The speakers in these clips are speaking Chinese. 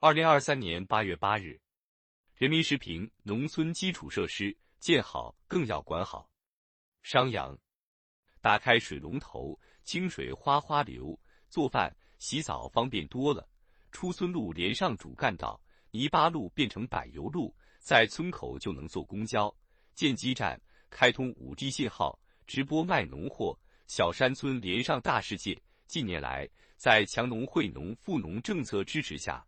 二零二三年八月八日，人民时评：农村基础设施建好，更要管好。商阳，打开水龙头，清水哗哗流，做饭、洗澡方便多了。出村路连上主干道，泥巴路变成柏油路，在村口就能坐公交。建基站，开通五 G 信号，直播卖农货。小山村连上大世界。近年来，在强农惠农富农政策支持下，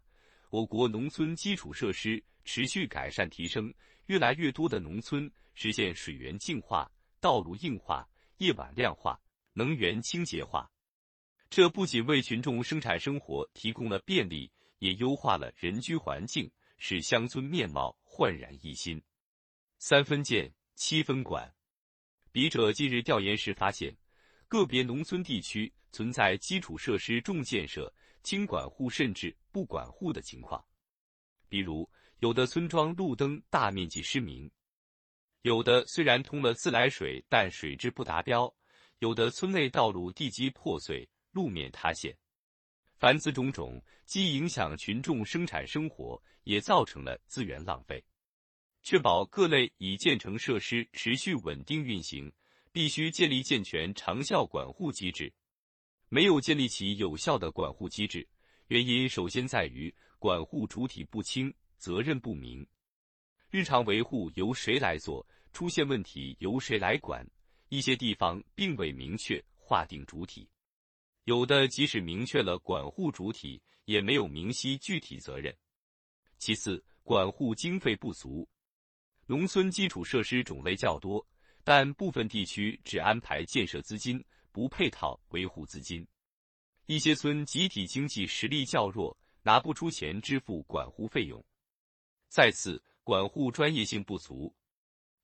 我国农村基础设施持续改善提升，越来越多的农村实现水源净化、道路硬化、夜晚亮化、能源清洁化。这不仅为群众生产生活提供了便利，也优化了人居环境，使乡村面貌焕然一新。三分建，七分管。笔者近日调研时发现，个别农村地区存在基础设施重建设、轻管户甚至不管户的情况。比如，有的村庄路灯大面积失明，有的虽然通了自来水，但水质不达标；有的村内道路地基破碎。路面塌陷，凡此种种，既影响群众生产生活，也造成了资源浪费。确保各类已建成设施持续稳定运行，必须建立健全长效管护机制。没有建立起有效的管护机制，原因首先在于管护主体不清，责任不明。日常维护由谁来做？出现问题由谁来管？一些地方并未明确划定主体。有的即使明确了管护主体，也没有明晰具体责任。其次，管护经费不足，农村基础设施种类较多，但部分地区只安排建设资金，不配套维护资金。一些村集体经济实力较弱，拿不出钱支付管护费用。再次，管护专业性不足。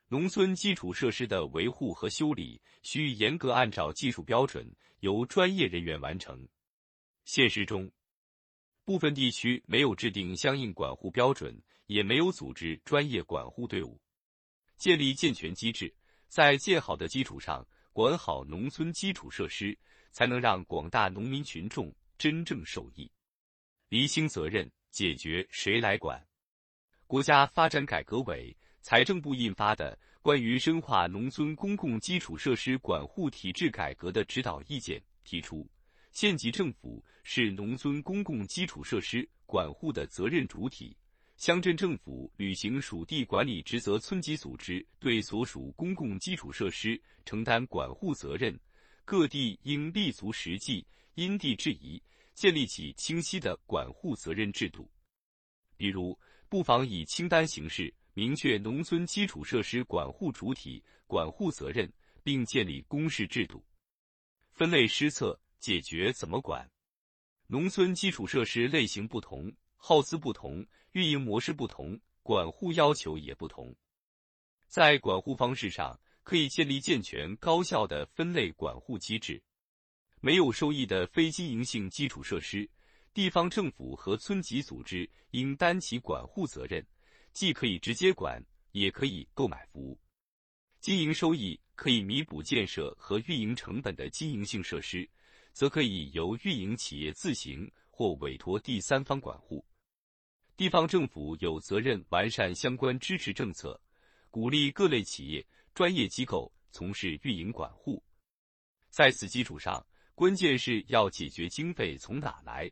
农村基础设施的维护和修理需严格按照技术标准，由专业人员完成。现实中，部分地区没有制定相应管护标准，也没有组织专业管护队伍。建立健全机制，在建好的基础上管好农村基础设施，才能让广大农民群众真正受益。厘清责任，解决谁来管？国家发展改革委。财政部印发的《关于深化农村公共基础设施管护体制改革的指导意见》提出，县级政府是农村公共基础设施管护的责任主体，乡镇政府履行属地管理职责，村级组织对所属公共基础设施承担管护责任。各地应立足实际，因地制宜，建立起清晰的管护责任制度。比如，不妨以清单形式。明确农村基础设施管护主体、管护责任，并建立公示制度，分类施策，解决怎么管。农村基础设施类型不同，耗资不同，运营模式不同，管护要求也不同。在管护方式上，可以建立健全高效的分类管护机制。没有收益的非经营性基础设施，地方政府和村级组织应担起管护责任。既可以直接管，也可以购买服务。经营收益可以弥补建设和运营成本的经营性设施，则可以由运营企业自行或委托第三方管护。地方政府有责任完善相关支持政策，鼓励各类企业、专业机构从事运营管护。在此基础上，关键是要解决经费从哪来。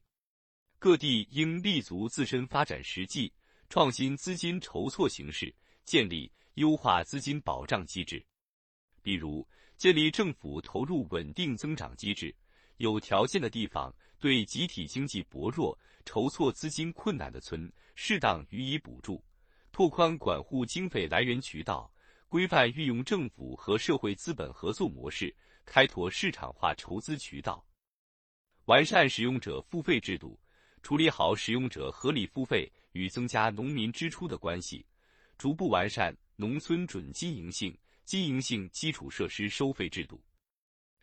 各地应立足自身发展实际。创新资金筹措形式，建立优化资金保障机制。比如，建立政府投入稳定增长机制，有条件的地方对集体经济薄弱、筹措资金困难的村，适当予以补助，拓宽管护经费来源渠道，规范运用政府和社会资本合作模式，开拓市场化筹资渠道，完善使用者付费制度。处理好使用者合理付费与增加农民支出的关系，逐步完善农村准经营性、经营性基础设施收费制度，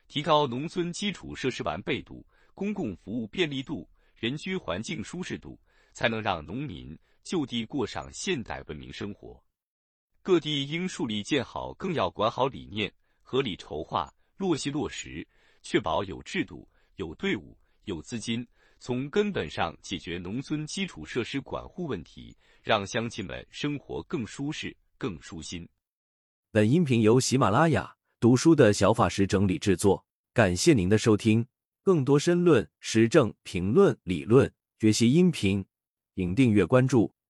提高农村基础设施完备度、公共服务便利度人居环境舒适度才能让农民就地过上现代文明生活。各地应树立建好更要管好理念合理筹划落细落实确保有制度有队伍有资金从根本上解决农村基础设施管护问题让乡亲们生活更舒适更舒心。本音频由喜马拉雅读书的小法师整理制作感谢您的收听。更多申论时政评论理论学习音频请订阅关注。